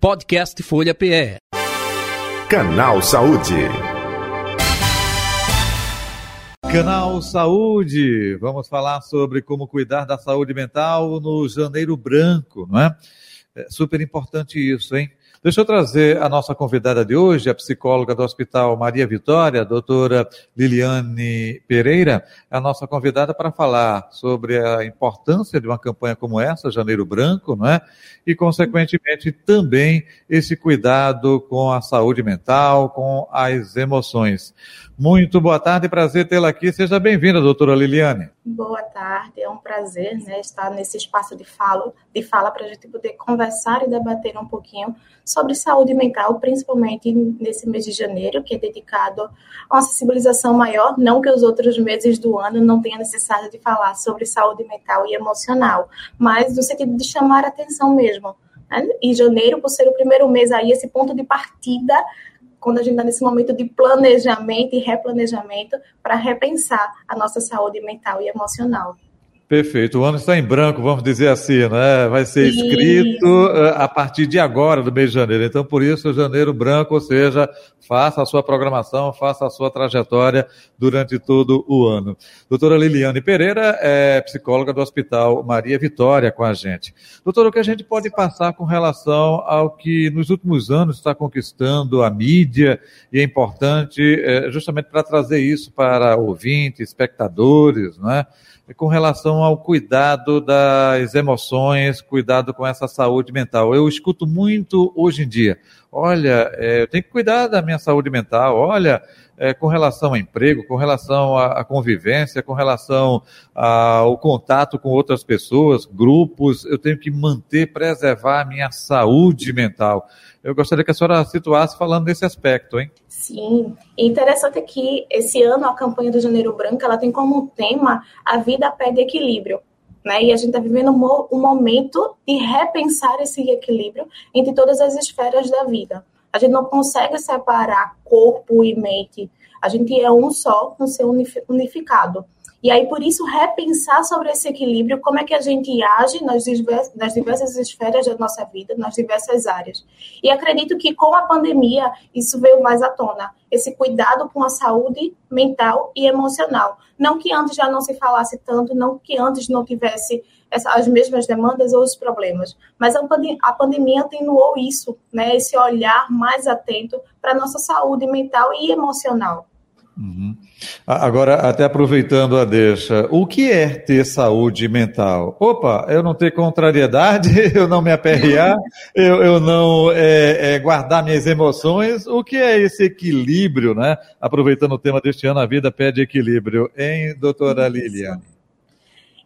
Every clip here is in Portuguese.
Podcast Folha PE. Canal Saúde. Canal Saúde. Vamos falar sobre como cuidar da saúde mental no Janeiro Branco, não é? é super importante isso, hein? Deixa eu trazer a nossa convidada de hoje, a psicóloga do Hospital Maria Vitória, a doutora Liliane Pereira, a nossa convidada para falar sobre a importância de uma campanha como essa, Janeiro Branco, não é? E, consequentemente, também esse cuidado com a saúde mental, com as emoções. Muito boa tarde, prazer tê-la aqui. Seja bem-vinda, doutora Liliane. Boa tarde, é um prazer né, estar nesse espaço de fala, de fala para a gente poder conversar e debater um pouquinho sobre saúde mental, principalmente nesse mês de janeiro, que é dedicado a uma sensibilização maior, não que os outros meses do ano não tenha necessidade de falar sobre saúde mental e emocional, mas no sentido de chamar a atenção mesmo. Né? E janeiro, por ser o primeiro mês aí, esse ponto de partida quando a gente está nesse momento de planejamento e replanejamento para repensar a nossa saúde mental e emocional. Perfeito. O ano está em branco, vamos dizer assim, né? Vai ser escrito uh, a partir de agora, do mês de janeiro. Então, por isso, janeiro branco, ou seja, faça a sua programação, faça a sua trajetória durante todo o ano. Doutora Liliane Pereira é psicóloga do Hospital Maria Vitória com a gente. Doutora, o que a gente pode passar com relação ao que nos últimos anos está conquistando a mídia e é importante é, justamente para trazer isso para ouvintes, espectadores, né? Com relação ao cuidado das emoções, cuidado com essa saúde mental. Eu escuto muito hoje em dia, olha, é, eu tenho que cuidar da minha saúde mental, olha, é, com relação ao emprego, com relação à, convivência, com relação ao contato com outras pessoas, grupos, eu tenho que manter, preservar a minha saúde mental. Eu gostaria que a senhora situasse falando desse aspecto, hein? Sim, e interessante que esse ano a campanha do Janeiro Branco ela tem como tema a vida pede equilíbrio. Né? E a gente está vivendo um momento de repensar esse equilíbrio entre todas as esferas da vida. A gente não consegue separar corpo e mente. A gente é um só, um ser unificado. E aí, por isso, repensar sobre esse equilíbrio, como é que a gente age nas diversas, nas diversas esferas da nossa vida, nas diversas áreas. E acredito que com a pandemia, isso veio mais à tona, esse cuidado com a saúde mental e emocional. Não que antes já não se falasse tanto, não que antes não tivesse essa, as mesmas demandas ou os problemas, mas a, pandemia, a pandemia atenuou isso, né, esse olhar mais atento para a nossa saúde mental e emocional. Uhum. Agora, até aproveitando a deixa, o que é ter saúde mental? Opa, eu não ter contrariedade, eu não me aperrear, eu, eu não é, é, guardar minhas emoções. O que é esse equilíbrio, né? Aproveitando o tema deste ano, a vida pede equilíbrio, hein, doutora Liliane?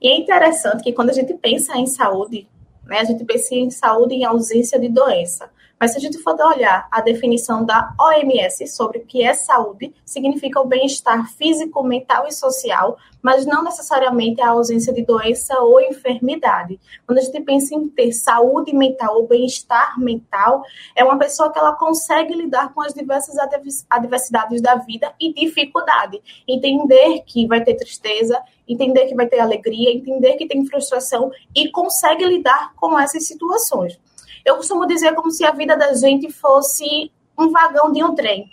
E é interessante que quando a gente pensa em saúde, né, a gente pensa em saúde em ausência de doença. Mas se a gente for olhar a definição da OMS sobre o que é saúde, significa o bem-estar físico, mental e social, mas não necessariamente a ausência de doença ou enfermidade. Quando a gente pensa em ter saúde mental ou bem-estar mental, é uma pessoa que ela consegue lidar com as diversas adversidades da vida e dificuldade. Entender que vai ter tristeza, entender que vai ter alegria, entender que tem frustração e consegue lidar com essas situações. Eu costumo dizer como se a vida da gente fosse um vagão de um trem.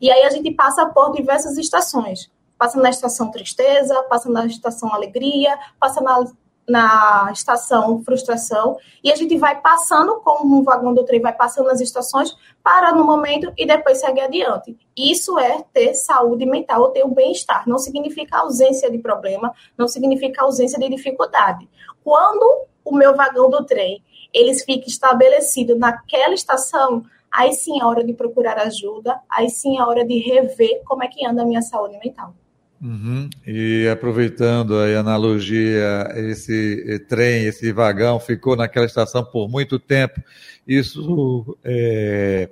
E aí a gente passa por diversas estações. Passa na estação tristeza, passa na estação alegria, passa na, na estação frustração. E a gente vai passando, como um vagão do trem vai passando nas estações, para no momento e depois segue adiante. Isso é ter saúde mental ou ter um bem-estar. Não significa ausência de problema, não significa ausência de dificuldade. Quando o meu vagão do trem eles ficam estabelecidos naquela estação, aí sim é hora de procurar ajuda, aí sim é hora de rever como é que anda a minha saúde mental. Uhum. E aproveitando a analogia, esse trem, esse vagão ficou naquela estação por muito tempo. Isso é,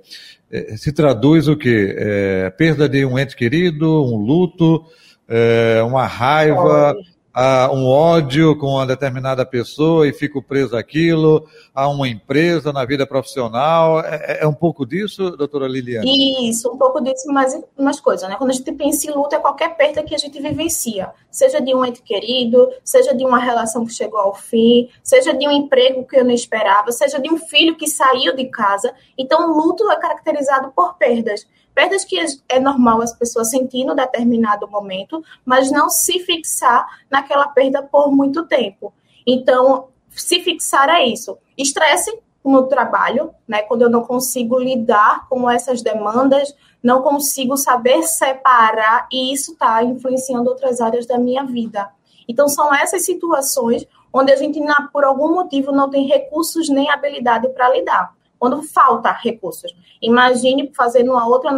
se traduz o quê? É, perda de um ente querido, um luto, é, uma raiva, há um ódio com uma determinada pessoa e fico preso àquilo, há uma empresa na vida profissional. É, é, é um pouco disso, doutora Liliane? Isso, um pouco disso, mas umas coisas, né? Quando a gente pensa em luta, é qualquer perda que a gente vivencia, seja de um ente querido, seja de uma relação que chegou ao fim, seja de um emprego que eu não esperava, seja de um filho que saiu de casa. Então, o luto é caracterizado por perdas. Perdas que é normal as pessoas sentir em determinado momento, mas não se fixar naquela perda por muito tempo. Então, se fixar é isso. Estresse no trabalho, né? Quando eu não consigo lidar com essas demandas, não consigo saber separar e isso está influenciando outras áreas da minha vida. Então, são essas situações onde a gente, por algum motivo, não tem recursos nem habilidade para lidar quando falta recursos. Imagine, fazendo uma outra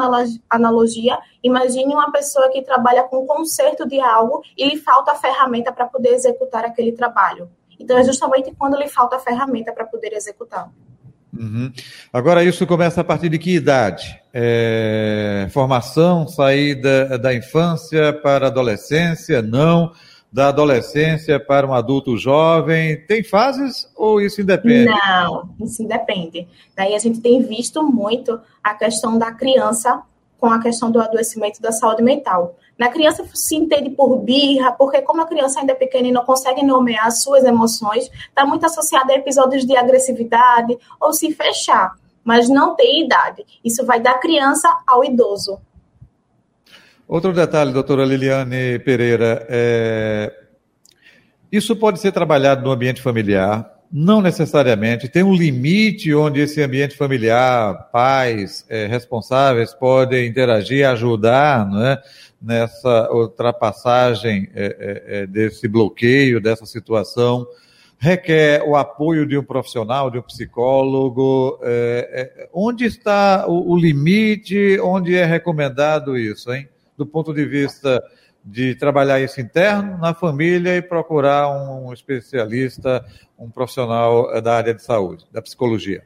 analogia, imagine uma pessoa que trabalha com conserto de algo e lhe falta a ferramenta para poder executar aquele trabalho. Então, é justamente quando lhe falta a ferramenta para poder executar. Uhum. Agora, isso começa a partir de que idade? É, formação, saída da infância para adolescência? Não da adolescência para um adulto jovem? Tem fases ou isso independe? Não, isso independe. Daí a gente tem visto muito a questão da criança com a questão do adoecimento da saúde mental. Na criança se entende por birra, porque como a criança ainda é pequena e não consegue nomear as suas emoções, está muito associada a episódios de agressividade ou se fechar, mas não tem idade. Isso vai da criança ao idoso. Outro detalhe, doutora Liliane Pereira, é... isso pode ser trabalhado no ambiente familiar, não necessariamente. Tem um limite onde esse ambiente familiar, pais, é, responsáveis podem interagir, ajudar né, nessa ultrapassagem é, é, é, desse bloqueio, dessa situação. Requer o apoio de um profissional, de um psicólogo. É, é, onde está o, o limite? Onde é recomendado isso, hein? Do ponto de vista de trabalhar isso interno na família e procurar um especialista, um profissional eh, da área de saúde, da psicologia.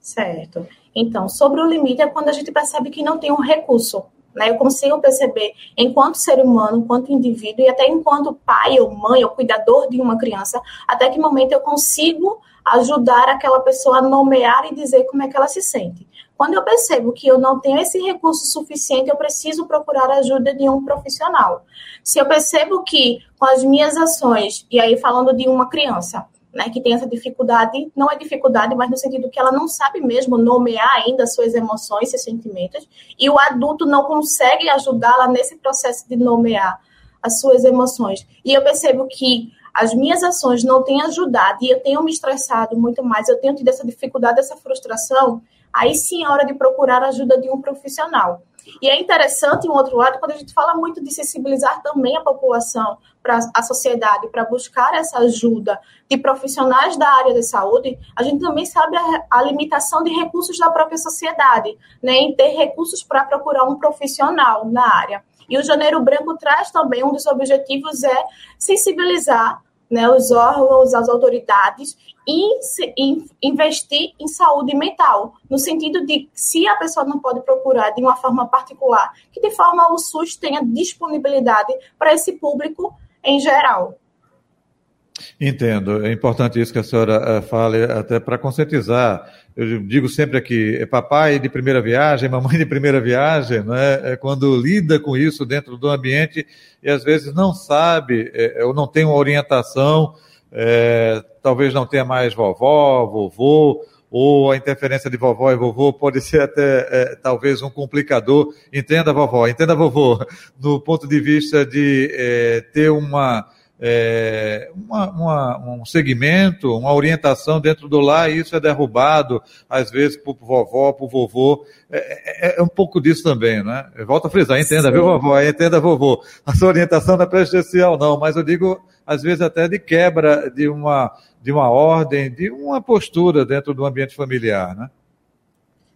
Certo. Então, sobre o limite é quando a gente percebe que não tem um recurso. Né? Eu consigo perceber, enquanto ser humano, enquanto indivíduo, e até enquanto pai ou mãe ou cuidador de uma criança, até que momento eu consigo ajudar aquela pessoa a nomear e dizer como é que ela se sente. Quando eu percebo que eu não tenho esse recurso suficiente, eu preciso procurar a ajuda de um profissional. Se eu percebo que com as minhas ações, e aí falando de uma criança, né, que tem essa dificuldade, não é dificuldade, mas no sentido que ela não sabe mesmo nomear ainda suas emoções, seus sentimentos, e o adulto não consegue ajudá-la nesse processo de nomear as suas emoções. E eu percebo que as minhas ações não têm ajudado e eu tenho me estressado muito mais, eu tenho tido essa dificuldade, essa frustração, aí sim é hora de procurar a ajuda de um profissional. E é interessante, um outro lado, quando a gente fala muito de sensibilizar também a população para a sociedade, para buscar essa ajuda de profissionais da área de saúde, a gente também sabe a, a limitação de recursos da própria sociedade, né, em ter recursos para procurar um profissional na área. E o Janeiro Branco traz também, um dos objetivos é sensibilizar né, os órgãos, as autoridades e, investir em saúde mental, no sentido de se a pessoa não pode procurar de uma forma particular, que de forma o SUS tenha disponibilidade para esse público em geral. Entendo. É importante isso que a senhora uh, fale, até para conscientizar. Eu digo sempre aqui, é papai de primeira viagem, mamãe de primeira viagem, né? é quando lida com isso dentro do ambiente e às vezes não sabe, é, ou não tem uma orientação, é, talvez não tenha mais vovó, vovô, ou a interferência de vovó e vovô pode ser até é, talvez um complicador. Entenda, vovó, entenda, vovô, no ponto de vista de é, ter uma é, uma, uma, um segmento, uma orientação dentro do lar, e isso é derrubado, às vezes, por vovó, por vovô. É, é, é um pouco disso também, né? Volta a frisar, entenda, Sim. viu, vovó? Entenda, vovô. A sua orientação não é prejudicial, não, mas eu digo, às vezes, até de quebra de uma, de uma ordem, de uma postura dentro do ambiente familiar, né?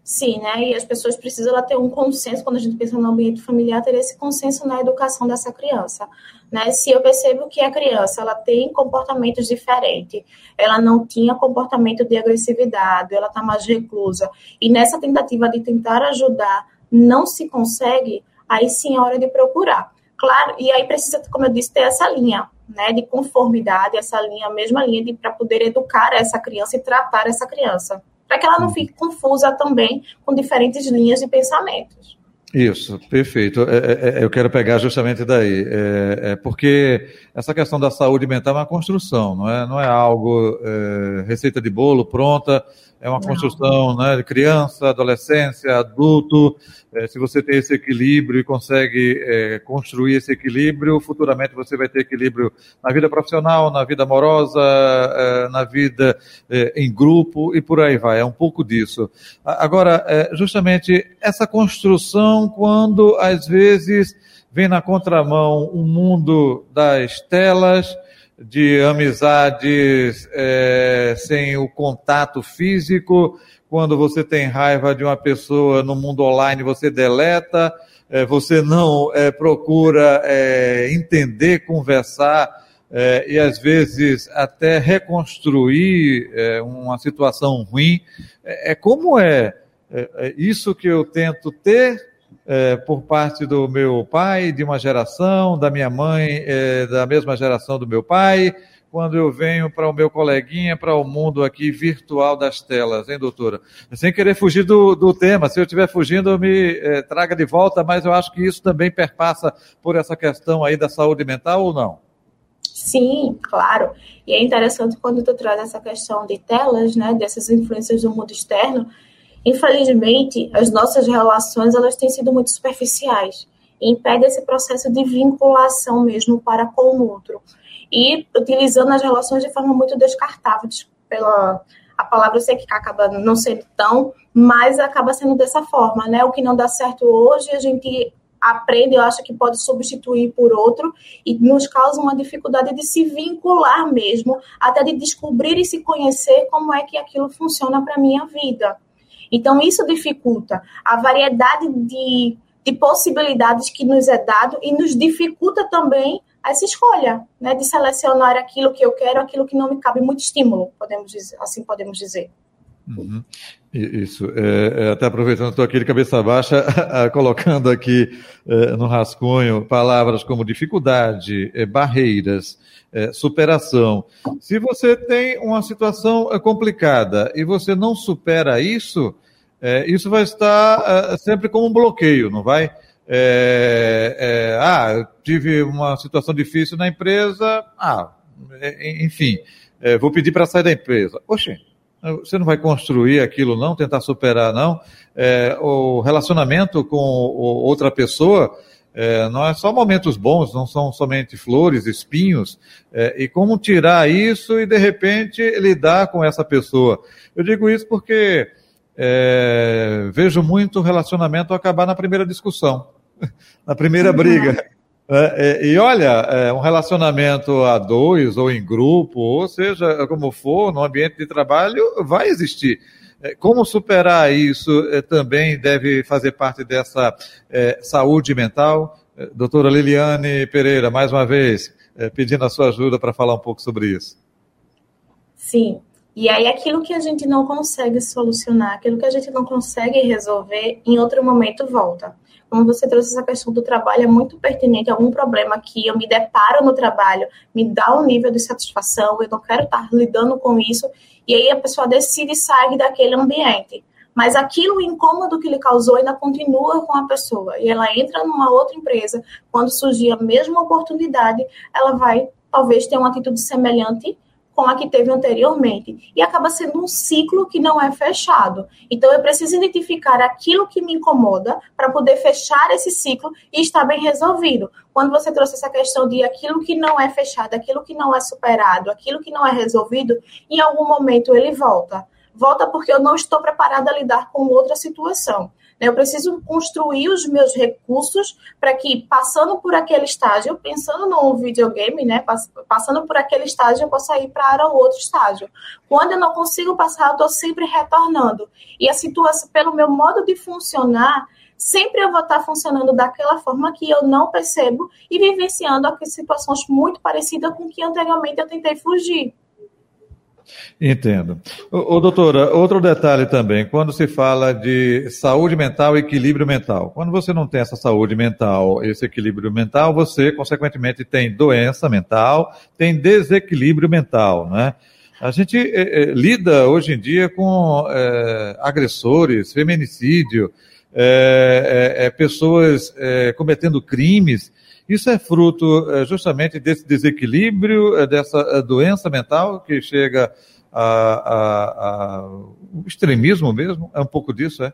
Sim, né? E as pessoas precisam ter um consenso, quando a gente pensa no ambiente familiar, ter esse consenso na educação dessa criança. Né? Se eu percebo que a criança ela tem comportamentos diferentes, ela não tinha comportamento de agressividade, ela está mais reclusa, e nessa tentativa de tentar ajudar não se consegue, aí sim é hora de procurar. Claro, e aí precisa, como eu disse, ter essa linha né, de conformidade, essa linha, a mesma linha para poder educar essa criança e tratar essa criança, para que ela não fique confusa também com diferentes linhas de pensamentos. Isso, perfeito. É, é, é eu quero pegar justamente daí, é, é, porque essa questão da saúde mental é uma construção, não é, não é algo é, receita de bolo pronta é uma construção né, de criança, adolescência, adulto. É, se você tem esse equilíbrio e consegue é, construir esse equilíbrio, futuramente você vai ter equilíbrio na vida profissional, na vida amorosa, é, na vida é, em grupo e por aí vai. É um pouco disso. Agora, é, justamente essa construção, quando às vezes vem na contramão um mundo das telas, de amizades é, sem o contato físico. Quando você tem raiva de uma pessoa no mundo online, você deleta, é, você não é, procura é, entender, conversar é, e às vezes até reconstruir é, uma situação ruim. É, como é isso que eu tento ter é, por parte do meu pai, de uma geração, da minha mãe, é, da mesma geração do meu pai, quando eu venho para o meu coleguinha, para o mundo aqui virtual das telas, hein, doutora? Sem querer fugir do, do tema, se eu estiver fugindo, me é, traga de volta, mas eu acho que isso também perpassa por essa questão aí da saúde mental ou não? Sim, claro. E é interessante quando tu traz essa questão de telas, né, dessas influências do mundo externo, Infelizmente, as nossas relações elas têm sido muito superficiais e impede esse processo de vinculação mesmo para com o outro. E utilizando as relações de forma muito descartável, pela a palavra eu sei que acaba não sendo tão, mas acaba sendo dessa forma, né? O que não dá certo hoje, a gente aprende, eu acho que pode substituir por outro e nos causa uma dificuldade de se vincular mesmo, até de descobrir e se conhecer como é que aquilo funciona para minha vida. Então, isso dificulta a variedade de, de possibilidades que nos é dado e nos dificulta também essa escolha, né, de selecionar aquilo que eu quero, aquilo que não me cabe muito estímulo, podemos dizer, assim podemos dizer. Uhum. Isso, é, é, até aproveitando, estou aqui de cabeça baixa, colocando aqui é, no rascunho palavras como dificuldade, é, barreiras, é, superação. Se você tem uma situação é, complicada e você não supera isso, é, isso vai estar é, sempre como um bloqueio, não vai? É, é, ah, tive uma situação difícil na empresa, ah, é, enfim, é, vou pedir para sair da empresa. Oxe, você não vai construir aquilo não, tentar superar não. o relacionamento com outra pessoa não é só momentos bons, não são somente flores, espinhos, e como tirar isso e de repente lidar com essa pessoa. Eu digo isso porque é, vejo muito relacionamento acabar na primeira discussão, na primeira briga. É, é, e olha, é, um relacionamento a dois ou em grupo, ou seja, como for, no ambiente de trabalho, vai existir. É, como superar isso é, também deve fazer parte dessa saúde mental. doutora Liliane Pereira, mais uma vez, pedindo a sua ajuda para falar um pouco sobre isso. Sim, e aí aquilo que a gente não consegue solucionar, aquilo que a gente não consegue resolver, em outro momento volta. Como você trouxe essa questão do trabalho, é muito pertinente. Algum problema que eu me deparo no trabalho me dá um nível de satisfação, eu não quero estar lidando com isso, e aí a pessoa decide sair daquele ambiente. Mas aquilo, incômodo que lhe causou, ainda continua com a pessoa. E ela entra numa outra empresa, quando surgir a mesma oportunidade, ela vai talvez ter uma atitude semelhante com a que teve anteriormente. E acaba sendo um ciclo que não é fechado. Então, eu preciso identificar aquilo que me incomoda para poder fechar esse ciclo e estar bem resolvido. Quando você trouxe essa questão de aquilo que não é fechado, aquilo que não é superado, aquilo que não é resolvido, em algum momento ele volta. Volta porque eu não estou preparada a lidar com outra situação. Né? Eu preciso construir os meus recursos para que, passando por aquele estágio, pensando no videogame, né? passando por aquele estágio, eu possa ir para o outro estágio. Quando eu não consigo passar, eu estou sempre retornando. E a situação, pelo meu modo de funcionar, sempre eu vou estar funcionando daquela forma que eu não percebo e vivenciando situações muito parecidas com que anteriormente eu tentei fugir. Entendo. Doutora, outro detalhe também, quando se fala de saúde mental e equilíbrio mental. Quando você não tem essa saúde mental, esse equilíbrio mental, você, consequentemente, tem doença mental, tem desequilíbrio mental, né? A gente é, é, lida hoje em dia com é, agressores, feminicídio, pessoas cometendo crimes. Isso é fruto justamente desse desequilíbrio, dessa doença mental que chega ao extremismo mesmo? É um pouco disso, é?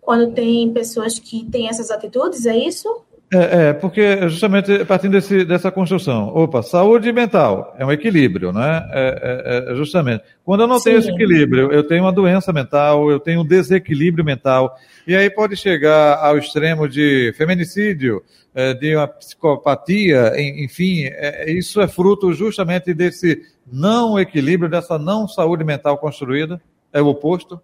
Quando tem pessoas que têm essas atitudes, é isso? É, é, porque justamente partindo desse, dessa construção, opa, saúde mental é um equilíbrio, né? É, é, é justamente. Quando eu não Sim. tenho esse equilíbrio, eu tenho uma doença mental, eu tenho um desequilíbrio mental, e aí pode chegar ao extremo de feminicídio, é, de uma psicopatia, enfim, é, isso é fruto justamente desse não equilíbrio, dessa não saúde mental construída, é o oposto?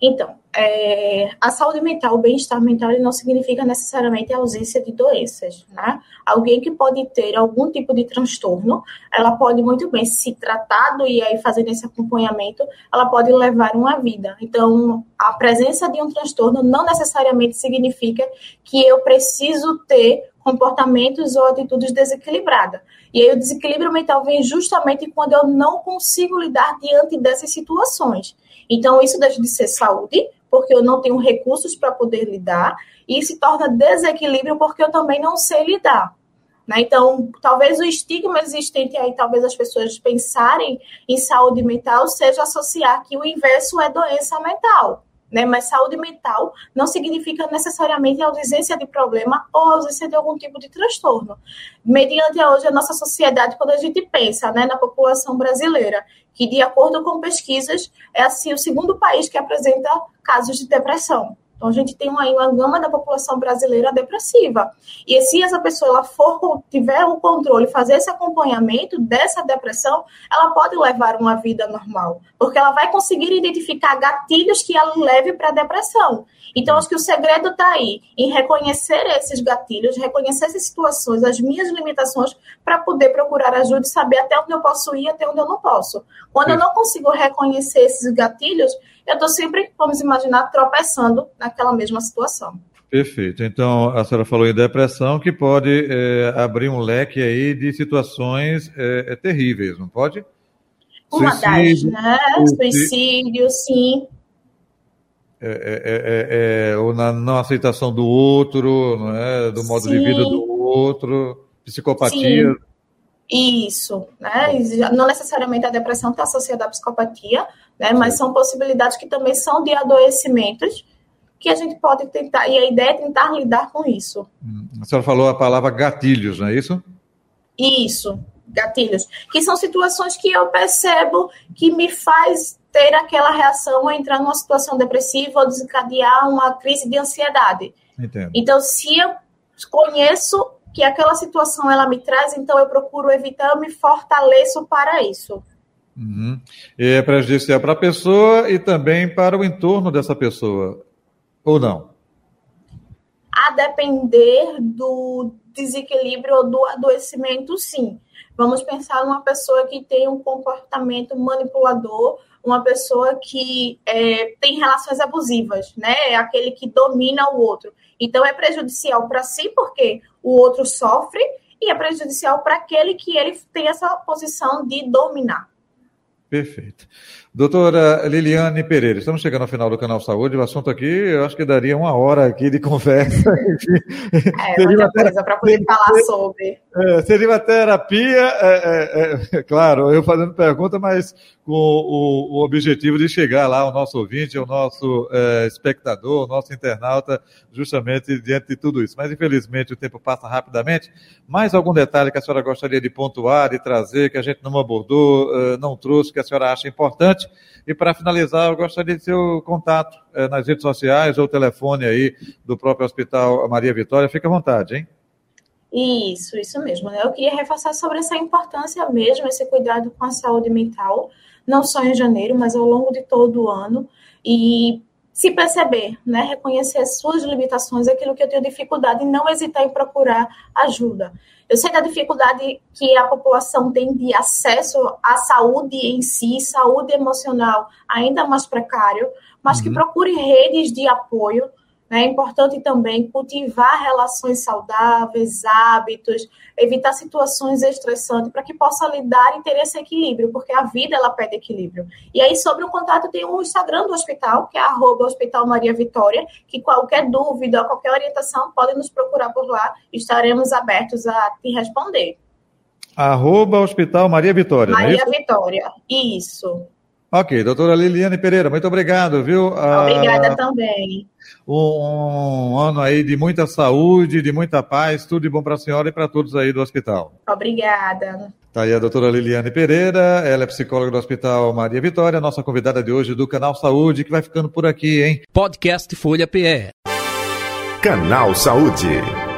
Então, é, a saúde mental, o bem-estar mental, ele não significa necessariamente a ausência de doenças, né? Alguém que pode ter algum tipo de transtorno, ela pode muito bem se tratado e aí fazendo esse acompanhamento, ela pode levar uma vida. Então, a presença de um transtorno não necessariamente significa que eu preciso ter comportamentos ou atitudes desequilibradas. E aí o desequilíbrio mental vem justamente quando eu não consigo lidar diante dessas situações. Então, isso deixa de ser saúde, porque eu não tenho recursos para poder lidar, e se torna desequilíbrio porque eu também não sei lidar. Né? Então, talvez o estigma existente aí, talvez as pessoas pensarem em saúde mental, seja associar que o inverso é doença mental. Né? Mas saúde mental não significa necessariamente ausência de problema ou ausência de algum tipo de transtorno. Mediante hoje a nossa sociedade, quando a gente pensa né, na população brasileira, que de acordo com pesquisas é assim o segundo país que apresenta casos de depressão. Então, a gente tem uma, uma gama da população brasileira depressiva. E se essa pessoa ela for, tiver o controle, fazer esse acompanhamento dessa depressão, ela pode levar uma vida normal. Porque ela vai conseguir identificar gatilhos que ela leve para a depressão. Então, acho que o segredo está aí, em reconhecer esses gatilhos, reconhecer essas situações, as minhas limitações, para poder procurar ajuda e saber até onde eu posso ir, até onde eu não posso. Quando eu não consigo reconhecer esses gatilhos, eu estou sempre, vamos imaginar, tropeçando naquela mesma situação. Perfeito. Então, a senhora falou em depressão, que pode é, abrir um leque aí de situações é, é, terríveis, não pode? Uma suicídio, das, né? Suicídio, sim. É, é, é, ou na não aceitação do outro, não é? do modo sim. de vida do outro, psicopatia. Sim. Isso, né? Não necessariamente a depressão está associada à psicopatia, né? Mas são possibilidades que também são de adoecimentos que a gente pode tentar, e a ideia é tentar lidar com isso. A senhora falou a palavra gatilhos, não é isso? Isso, gatilhos, que são situações que eu percebo que me faz ter aquela reação ou entrar numa situação depressiva ou desencadear uma crise de ansiedade. Entendo. Então, se eu conheço que aquela situação ela me traz, então eu procuro evitar, eu me fortaleço para isso. Uhum. É prejudicial para a pessoa e também para o entorno dessa pessoa, ou não? A depender do desequilíbrio ou do adoecimento, sim. Vamos pensar numa pessoa que tem um comportamento manipulador, uma pessoa que é, tem relações abusivas, né? É aquele que domina o outro. Então é prejudicial para si, porque o outro sofre, e é prejudicial para aquele que ele tem essa posição de dominar. Perfeito. Doutora Liliane Pereira, estamos chegando ao final do canal Saúde. O assunto aqui, eu acho que daria uma hora aqui de conversa. É, seria muita coisa para poder falar sobre. É, seria uma terapia, é, é, é, claro, eu fazendo pergunta, mas com o, o, objetivo de chegar lá ao nosso ouvinte, ao nosso é, espectador, ao nosso internauta, justamente diante de tudo isso. Mas, infelizmente, o tempo passa rapidamente. Mais algum detalhe que a senhora gostaria de pontuar, de trazer, que a gente não abordou, é, não trouxe, que a senhora acha importante? E, para finalizar, eu gostaria de seu contato é, nas redes sociais ou telefone aí do próprio Hospital Maria Vitória. Fique à vontade, hein? Isso, isso mesmo. Né? Eu queria reforçar sobre essa importância mesmo, esse cuidado com a saúde mental, não só em janeiro, mas ao longo de todo o ano. E se perceber, né? reconhecer as suas limitações, aquilo que eu tenho dificuldade e não hesitar em procurar ajuda. Eu sei da dificuldade que a população tem de acesso à saúde em si, saúde emocional ainda mais precário, mas uhum. que procure redes de apoio, é importante também cultivar relações saudáveis, hábitos, evitar situações estressantes para que possa lidar e ter esse equilíbrio, porque a vida ela pede equilíbrio. E aí, sobre o contato, tem o Instagram do hospital, que é arroba Hospital Maria Vitória, que qualquer dúvida, qualquer orientação, pode nos procurar por lá, estaremos abertos a te responder. Arroba Hospital Maria Vitória. É Maria é Vitória, isso. Ok, doutora Liliane Pereira, muito obrigado, viu? Obrigada ah, também. Um, um, ano aí de muita saúde, de muita paz, tudo de bom para a senhora e para todos aí do hospital. Obrigada. Tá aí a doutora Liliane Pereira, ela é psicóloga do Hospital Maria Vitória, nossa convidada de hoje do Canal Saúde, que vai ficando por aqui, hein? Podcast Folha PE. Canal Saúde.